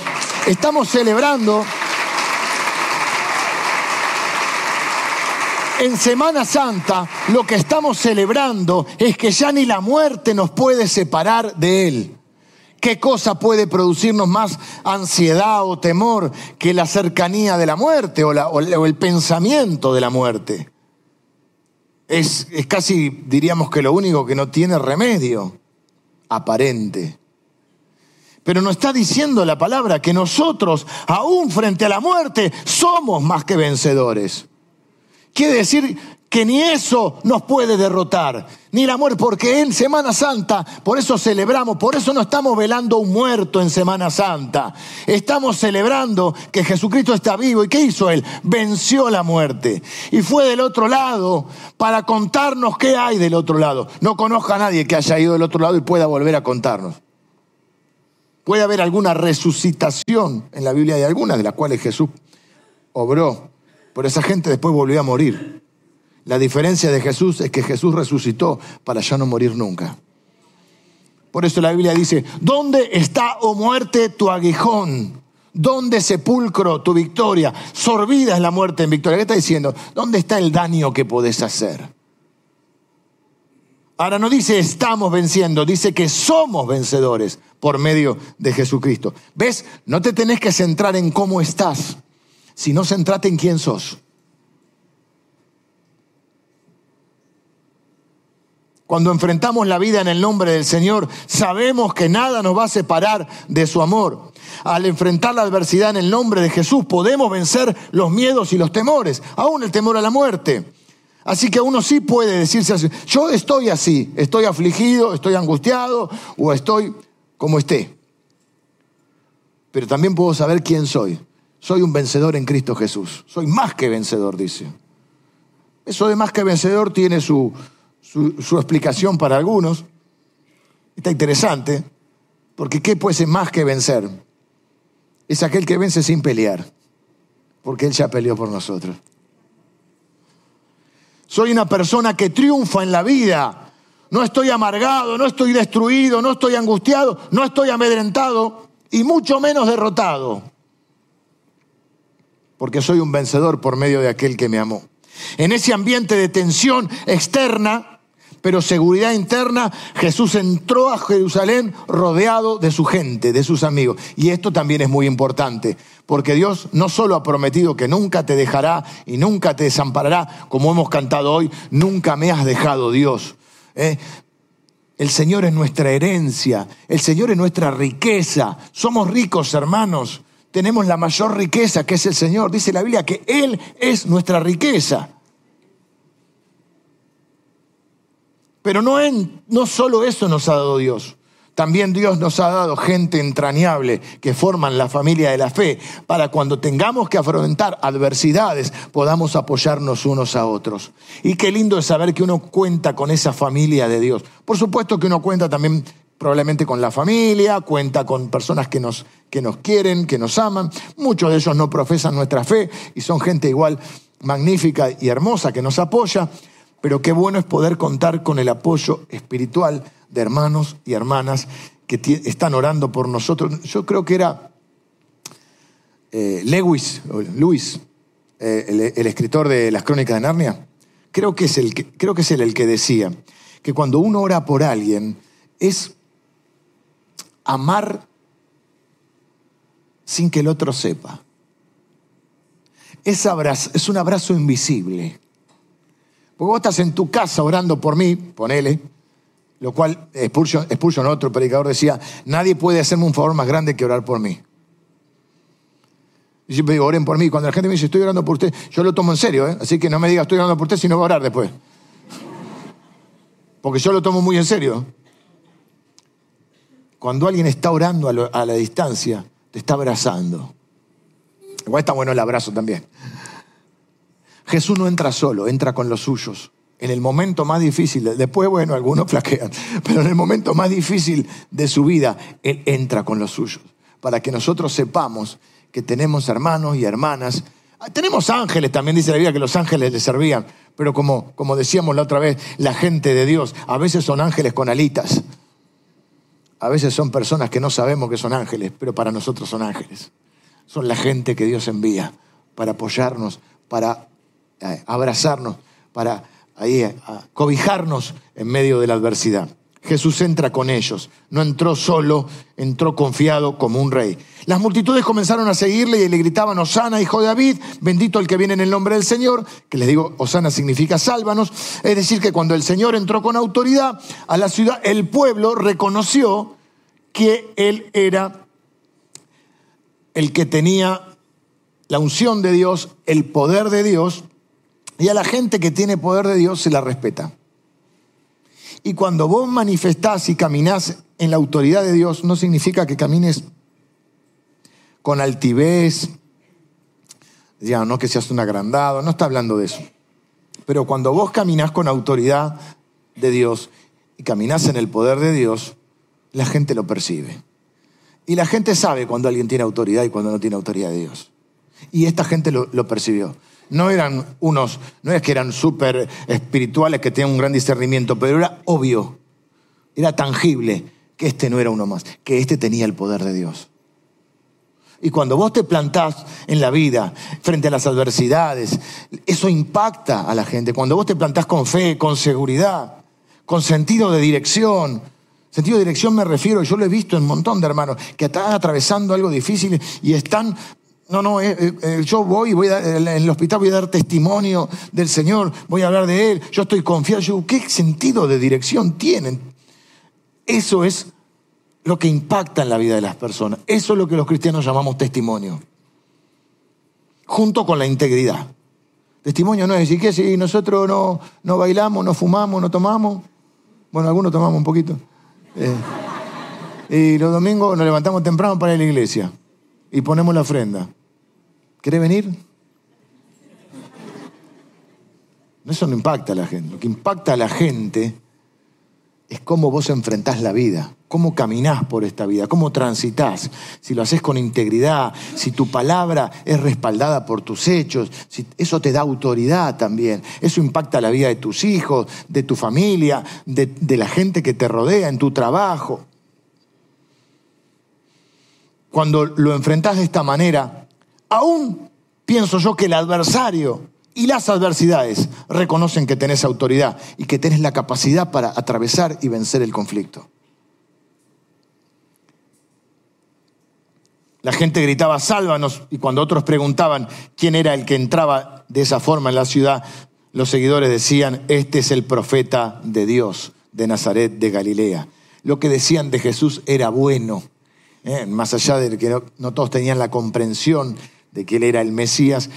estamos celebrando En Semana Santa lo que estamos celebrando es que ya ni la muerte nos puede separar de Él. ¿Qué cosa puede producirnos más ansiedad o temor que la cercanía de la muerte o, el pensamiento de la muerte? Es, es casi, diríamos que lo único que no tiene remedio aparente. Pero nos está diciendo la palabra que nosotros, aún frente a la muerte, somos más que vencedores. Quiere decir que ni eso nos puede derrotar, ni la muerte, porque en Semana Santa, por eso celebramos, por eso no estamos velando un muerto en Semana Santa, estamos celebrando que Jesucristo está vivo. ¿Y qué hizo Él? Venció la muerte. Y fue del otro lado para contarnos qué hay del otro lado. No conozca a nadie que haya ido del otro lado y pueda volver a contarnos. Puede haber alguna resucitación en la Biblia de algunas de las cuales Jesús obró, pero esa gente después volvió a morir. La diferencia de Jesús es que Jesús resucitó para ya no morir nunca. Por eso la Biblia dice, ¿dónde está, o oh muerte, tu aguijón? ¿Dónde sepulcro tu victoria? Sorbida es la muerte en victoria. ¿Qué está diciendo? ¿Dónde está el daño que podés hacer? Ahora no dice estamos venciendo, dice que somos vencedores por medio de Jesucristo. ¿Ves? No te tenés que centrar en cómo estás, sino centrate en quién sos. Cuando enfrentamos la vida en el nombre del Señor, sabemos que nada nos va a separar de su amor. Al enfrentar la adversidad en el nombre de Jesús, podemos vencer los miedos y los temores, aún el temor a la muerte. Así que uno sí puede decirse así, yo estoy así, estoy afligido, estoy angustiado o estoy como esté. Pero también puedo saber quién soy. Soy un vencedor en Cristo Jesús. Soy más que vencedor, dice. Eso de más que vencedor tiene su, su, explicación para algunos. Está interesante, porque ¿qué puede ser más que vencer? Es aquel que vence sin pelear, porque Él ya peleó por nosotros. Soy una persona que triunfa en la vida. No estoy amargado, no estoy destruido, no estoy angustiado, no estoy amedrentado y mucho menos derrotado. Porque soy un vencedor por medio de aquel que me amó. En ese ambiente de tensión externa, pero seguridad interna, Jesús entró a Jerusalén rodeado de su gente, de sus amigos. Y esto también es muy importante, porque Dios no solo ha prometido que nunca te dejará y nunca te desamparará, como hemos cantado hoy, nunca me has dejado Dios. ¿eh? El Señor es nuestra herencia, el Señor es nuestra riqueza. Somos ricos, hermanos. Tenemos la mayor riqueza que es el Señor. Dice la Biblia que Él es nuestra riqueza. Pero no, no solo eso nos ha dado Dios. También Dios nos ha dado gente entrañable que forman la familia de la fe para cuando tengamos que afrontar adversidades podamos apoyarnos unos a otros. Y qué lindo es saber que uno cuenta con esa familia de Dios. Por supuesto que uno cuenta también probablemente con la familia, cuenta con personas que nos, que nos quieren, que nos aman. Muchos de ellos no profesan nuestra fe y son gente igual magnífica y hermosa que nos apoya. Pero qué bueno es poder contar con el apoyo espiritual de hermanos y hermanas que están orando por nosotros. Yo creo que era eh, Lewis, Luis, eh, el, escritor de las crónicas de Narnia. Creo que, es el que, creo que es el que decía que cuando uno ora por alguien es amar sin que el otro sepa. Es, es un abrazo invisible. Porque vos estás en tu casa orando por mí, ponele, lo cual Spurgeon, otro predicador, decía, nadie puede hacerme un favor más grande que orar por mí. Y siempre digo, oren por mí. Cuando la gente me dice, estoy orando por usted, yo lo tomo en serio, ¿eh? así que no me diga, estoy orando por usted, sino va a orar después. Porque yo lo tomo muy en serio. Cuando alguien está orando a, la distancia, te está abrazando. Igual está bueno el abrazo también. Jesús no entra solo, entra con los suyos. En el momento más difícil, después, bueno, algunos flaquean, pero en el momento más difícil de su vida, Él entra con los suyos. Para que nosotros sepamos que tenemos hermanos y hermanas. Ah, tenemos ángeles, también dice la Biblia que los ángeles le servían, pero como, como decíamos la otra vez, la gente de Dios, a veces son ángeles con alitas. A veces son personas que no sabemos que son ángeles, pero para nosotros son ángeles. Son la gente que Dios envía para apoyarnos, para abrazarnos, para ahí a cobijarnos en medio de la adversidad. Jesús entra con ellos. No entró solo, entró confiado como un rey. Las multitudes comenzaron a seguirle y le gritaban, Osana, hijo de David, bendito el que viene en el nombre del Señor, que les digo, Osana significa sálvanos. Es decir, que cuando el Señor entró con autoridad a la ciudad, el pueblo reconoció que Él era el que tenía la unción de Dios, el poder de Dios, y a la gente que tiene poder de Dios se la respeta. Y cuando vos manifestás y caminás en la autoridad de Dios, no significa que camines con altivez, ya no que seas un agrandado, no está hablando de eso. Pero cuando vos caminás con autoridad de Dios y caminás en el poder de Dios, la gente lo percibe. Y la gente sabe cuando alguien tiene autoridad y cuando no tiene autoridad de Dios. Y esta gente lo, lo percibió no eran unos, no es que eran súper espirituales que tenían un gran discernimiento, pero era obvio, era tangible que este no era uno más, que este tenía el poder de Dios. Y cuando vos te plantás en la vida frente a las adversidades, eso impacta a la gente. Cuando vos te plantás con fe, con seguridad, con sentido de dirección, Sentido de dirección me refiero, yo lo he visto en un montón de hermanos que están atravesando algo difícil y están no, no, eh, eh, eh, yo voy, voy en el hospital voy a dar testimonio del Señor, voy a hablar de Él, yo estoy confiado. ¿Qué sentido de dirección tienen? Eso es lo que impacta en la vida de las personas. Eso es lo que los cristianos llamamos testimonio. Junto con la integridad. Testimonio no es decir que si nosotros no, no bailamos, no fumamos, no tomamos. Bueno, algunos tomamos un poquito. y los domingos nos levantamos temprano para ir a la iglesia y ponemos la ofrenda. ¿Quiere venir? Eso no impacta a la gente. Lo que impacta a la gente es cómo vos enfrentás la vida, cómo caminás por esta vida, cómo transitas, si lo haces con integridad, si tu palabra es respaldada por tus hechos, si eso te da autoridad también. Eso impacta la vida de tus hijos, de tu familia, de, la gente que te rodea en tu trabajo. Cuando lo enfrentás de esta manera, aún pienso yo que el adversario y las adversidades reconocen que tenés autoridad y que tenés la capacidad para atravesar y vencer el conflicto. La gente gritaba, sálvanos, y cuando otros preguntaban quién era el que entraba de esa forma en la ciudad, los seguidores decían, este es el profeta de Dios, de Nazaret, de Galilea. Lo que decían de Jesús era bueno, ¿eh? más allá de que no todos tenían la comprensión de que él era el Mesías,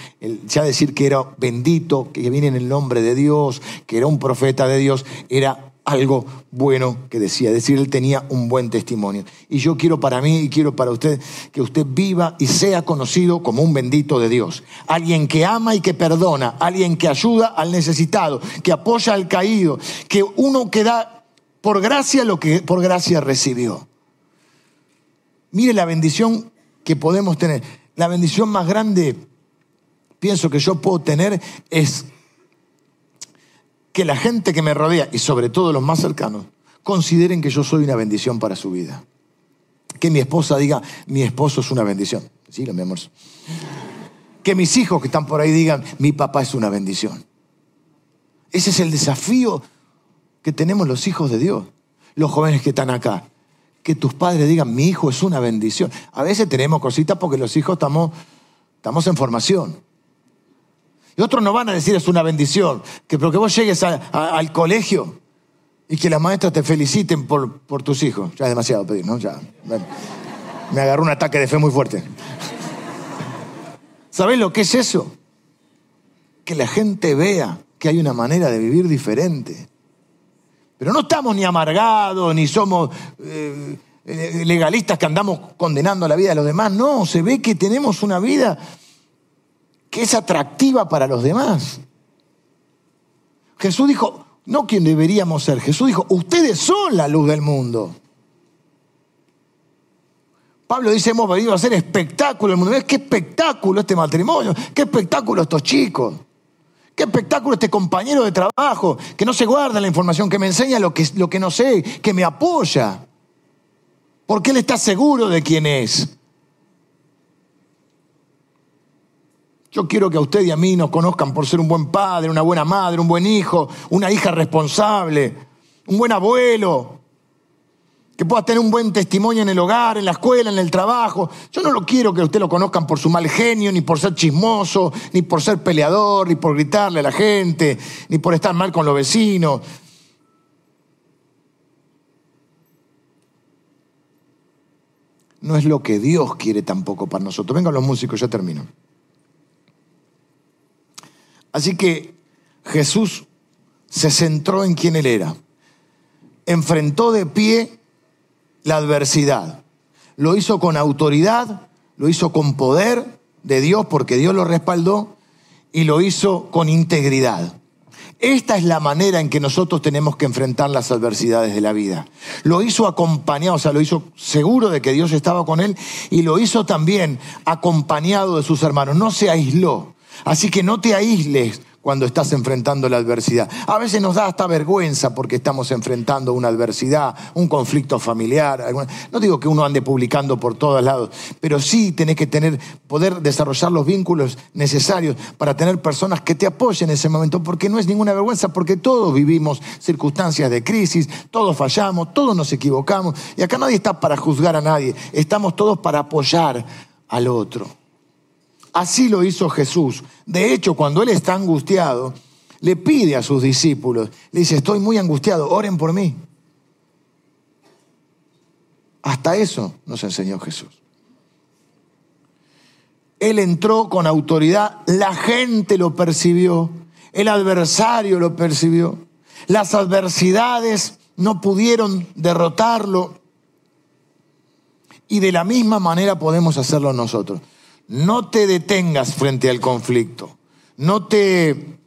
ya decir que era bendito, que viene en el nombre de Dios, que era un profeta de Dios, era algo bueno que decía, es decir, él tenía un buen testimonio. Y yo quiero para mí y quiero para usted que usted viva y sea conocido como un bendito de Dios, alguien que ama y que perdona, alguien que ayuda al necesitado, que apoya al caído, que uno que da por gracia lo que por gracia recibió. Mire la bendición que podemos tener la bendición más grande, pienso que yo puedo tener, es que la gente que me rodea, y sobre todo los más cercanos, consideren que yo soy una bendición para su vida. Que mi esposa diga, mi esposo es una bendición. Sí, mi amor. Que mis hijos que están por ahí digan, mi papá es una bendición. Ese es el desafío que tenemos los hijos de Dios, los jóvenes que están acá que tus padres digan, mi hijo es una bendición. A veces tenemos cositas porque los hijos estamos, estamos en formación. Y otros no van a decir es una bendición, que pero que vos llegues al colegio y que las maestras te feliciten por, por tus hijos. Ya es demasiado pedir, ¿no? Ya. Me, agarró un ataque de fe muy fuerte. ¿Sabés lo que es eso? Que la gente vea que hay una manera de vivir diferente. Pero no estamos ni amargados, ni somos eh, legalistas que andamos condenando la vida de los demás. No, se ve que tenemos una vida que es atractiva para los demás. Jesús dijo, no quien deberíamos ser. Jesús dijo, ustedes son la luz del mundo. Pablo dice, hemos venido a hacer espectáculo el mundo. ¿Qué espectáculo este matrimonio? ¿Qué espectáculo estos chicos? Qué espectáculo este compañero de trabajo, que no se guarda la información, que me enseña lo que, lo que no sé, que me apoya. Porque él está seguro de quién es. Yo quiero que a usted y a mí nos conozcan por ser un buen padre, una buena madre, un buen hijo, una hija responsable, un buen abuelo, que pueda tener un buen testimonio en el hogar, en la escuela, en el trabajo. Yo no lo quiero que usted lo conozcan por su mal genio, ni por ser chismoso, ni por ser peleador, ni por gritarle a la gente, ni por estar mal con los vecinos. No es lo que Dios quiere tampoco para nosotros. Vengan los músicos, ya termino. Así que Jesús se centró en quién él era. Enfrentó de pie la adversidad. Lo hizo con autoridad, lo hizo con poder de Dios porque Dios lo respaldó y lo hizo con integridad. Esta es la manera en que nosotros tenemos que enfrentar las adversidades de la vida. Lo hizo acompañado, o sea, lo hizo seguro de que Dios estaba con él y lo hizo también acompañado de sus hermanos. No se aisló. Así que no te aísles cuando estás enfrentando la adversidad. A veces nos da hasta vergüenza porque estamos enfrentando una adversidad, un conflicto familiar. No digo que uno ande publicando por todos lados, pero sí tenés que tener, poder desarrollar los vínculos necesarios para tener personas que te apoyen en ese momento, porque no es ninguna vergüenza, porque todos vivimos circunstancias de crisis, todos fallamos, todos nos equivocamos, y acá nadie está para juzgar a nadie, estamos todos para apoyar al otro. Así lo hizo Jesús. De hecho, cuando Él está angustiado, le pide a sus discípulos, le dice, estoy muy angustiado, oren por mí. Hasta eso nos enseñó Jesús. Él entró con autoridad, la gente lo percibió, el adversario lo percibió, las adversidades no pudieron derrotarlo y de la misma manera podemos hacerlo nosotros. No te detengas frente al conflicto. No te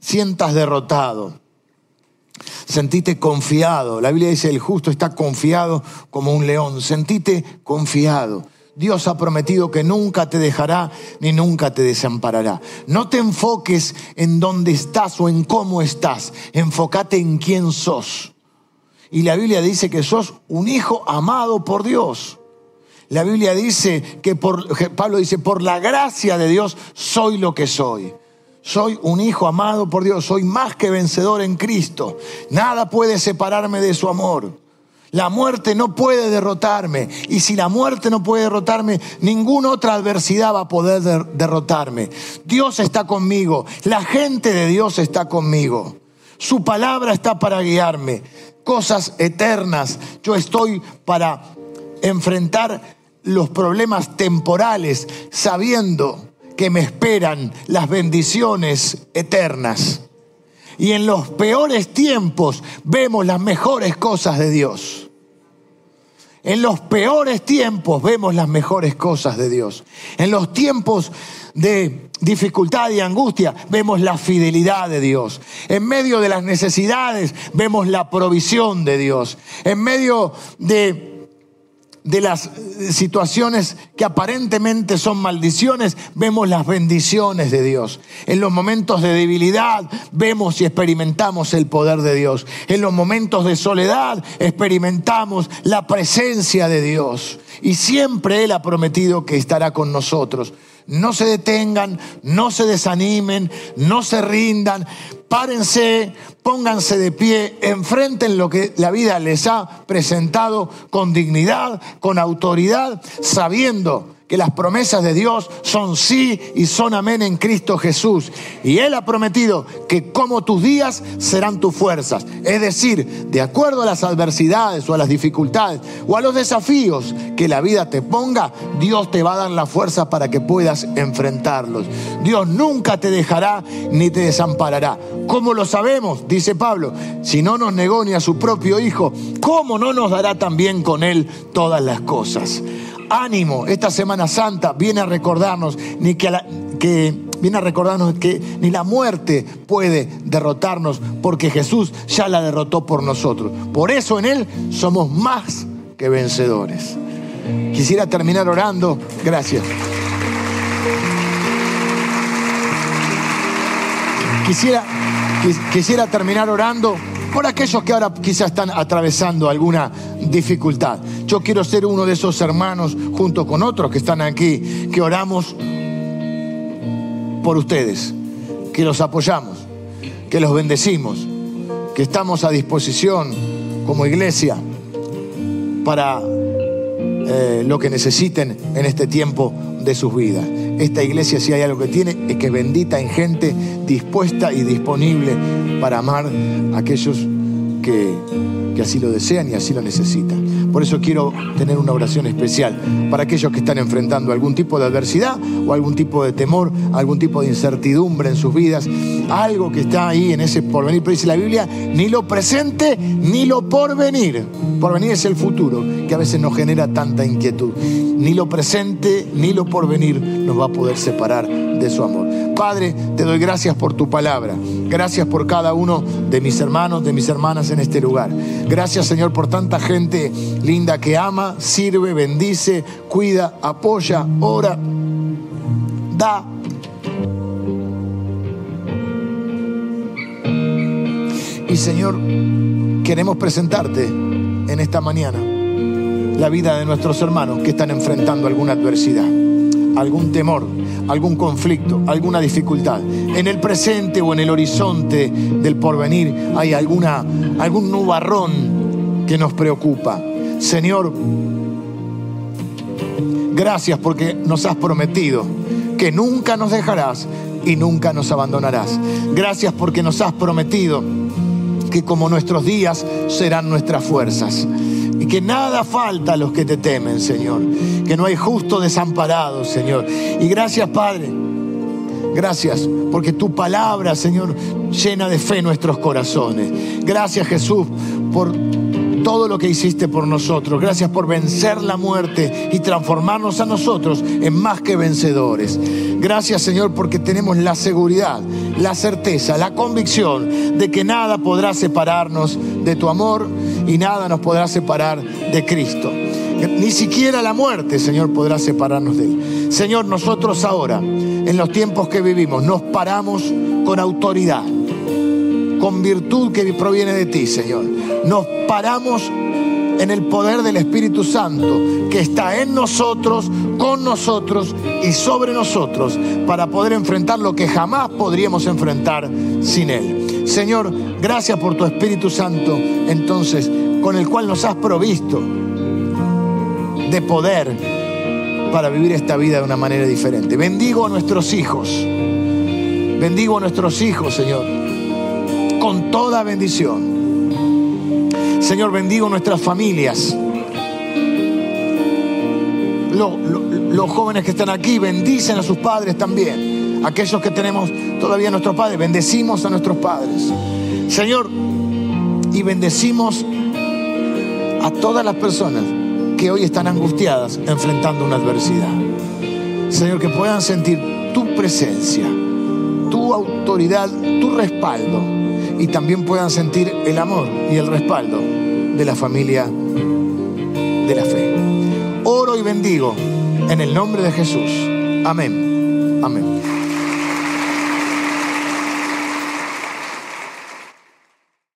sientas derrotado. Sentite confiado. La Biblia dice, el justo está confiado como un león. Sentite confiado. Dios ha prometido que nunca te dejará ni nunca te desamparará. No te enfoques en dónde estás o en cómo estás. Enfócate en quién sos. Y la Biblia dice que sos un hijo amado por Dios. La Biblia dice que por, Pablo dice, por la gracia de Dios soy lo que soy. Soy un hijo amado por Dios, soy más que vencedor en Cristo. Nada puede separarme de su amor. La muerte no puede derrotarme. Y si la muerte no puede derrotarme, ninguna otra adversidad va a poder derrotarme. Dios está conmigo. La gente de Dios está conmigo. Su palabra está para guiarme. Cosas eternas. Yo estoy para enfrentar los problemas temporales sabiendo que me esperan las bendiciones eternas. Y en los peores tiempos vemos las mejores cosas de Dios. En los peores tiempos vemos las mejores cosas de Dios. En los tiempos de dificultad y angustia vemos la fidelidad de Dios. En medio de las necesidades vemos la provisión de Dios. En medio de de las situaciones que aparentemente son maldiciones, vemos las bendiciones de Dios. En los momentos de debilidad vemos y experimentamos el poder de Dios. En los momentos de soledad experimentamos la presencia de Dios. Y siempre Él ha prometido que estará con nosotros. No se detengan, no se desanimen, no se rindan, párense, pónganse de pie, enfrenten lo que la vida les ha presentado con dignidad, con autoridad, sabiendo que las promesas de Dios son sí y son amén en Cristo Jesús. Y Él ha prometido que como tus días serán tus fuerzas. Es decir, de acuerdo a las adversidades o a las dificultades o a los desafíos que la vida te ponga, Dios te va a dar la fuerza para que puedas enfrentarlos. Dios nunca te dejará ni te desamparará. ¿Cómo lo sabemos? Dice Pablo, si no nos negó ni a su propio Hijo, ¿cómo no nos dará también con Él todas las cosas? Ánimo, esta Semana Santa viene a recordarnos ni que, viene a recordarnos que ni la muerte puede derrotarnos porque Jesús ya la derrotó por nosotros. Por eso en Él somos más que vencedores. Quisiera terminar orando. Gracias. Quisiera, quisiera terminar orando por aquellos que ahora quizás están atravesando alguna dificultad. Yo quiero ser uno de esos hermanos junto con otros que están aquí, que oramos por ustedes, que los apoyamos, que los bendecimos, que estamos a disposición como iglesia para eh, lo que necesiten en este tiempo de sus vidas. Esta iglesia, si hay algo que tiene, es que bendita en gente dispuesta y disponible para amar a aquellos que, que así lo desean y así lo necesitan. Por eso quiero tener una oración especial para aquellos que están enfrentando algún tipo de adversidad o algún tipo de temor, algún tipo de incertidumbre en sus vidas, algo que está ahí en ese porvenir. Pero dice la Biblia, ni lo presente ni lo porvenir. Porvenir es el futuro, que a veces nos genera tanta inquietud. Ni lo presente ni lo porvenir nos va a poder separar de su amor. Padre, te doy gracias por tu palabra. Gracias por cada uno de mis hermanos, de mis hermanas en este lugar. Gracias, Señor, por tanta gente linda que ama, sirve, bendice, cuida, apoya, ora, da. Y Señor, queremos presentarte en esta mañana la vida de nuestros hermanos que están enfrentando alguna adversidad, algún temor, algún conflicto, alguna dificultad. En el presente o en el horizonte del porvenir hay alguna, algún nubarrón que nos preocupa. Señor, gracias porque nos has prometido que nunca nos dejarás y nunca nos abandonarás. Gracias porque nos has prometido que como nuestros días serán nuestras fuerzas. Y que nada falta a los que te temen, Señor. Que no hay justo desamparado, Señor. Y gracias, Padre. Gracias porque tu palabra, Señor, llena de fe nuestros corazones. Gracias, Jesús, por todo lo que hiciste por nosotros. Gracias por vencer la muerte y transformarnos a nosotros en más que vencedores. Gracias Señor porque tenemos la seguridad, la certeza, la convicción de que nada podrá separarnos de tu amor y nada nos podrá separar de Cristo. Ni siquiera la muerte, Señor, podrá separarnos de Él. Señor, nosotros ahora, en los tiempos que vivimos, nos paramos con autoridad con virtud que proviene de ti, Señor. Nos paramos en el poder del Espíritu Santo que está en nosotros, con nosotros y sobre nosotros para poder enfrentar lo que jamás podríamos enfrentar sin Él. Señor, gracias por tu Espíritu Santo, entonces, con el cual nos has provisto de poder para vivir esta vida de una manera diferente. Bendigo a nuestros hijos. Bendigo a nuestros hijos, Señor con toda bendición. Señor, bendigo nuestras familias. Los, jóvenes que están aquí bendicen a sus padres también. Aquellos que tenemos todavía nuestros padres, bendecimos a nuestros padres. Señor, y bendecimos a todas las personas que hoy están angustiadas enfrentando una adversidad. Señor, que puedan sentir tu presencia, tu autoridad, tu respaldo y también puedan sentir el amor y el respaldo de la familia de la fe. Oro y bendigo en el nombre de Jesús. Amén. Amén.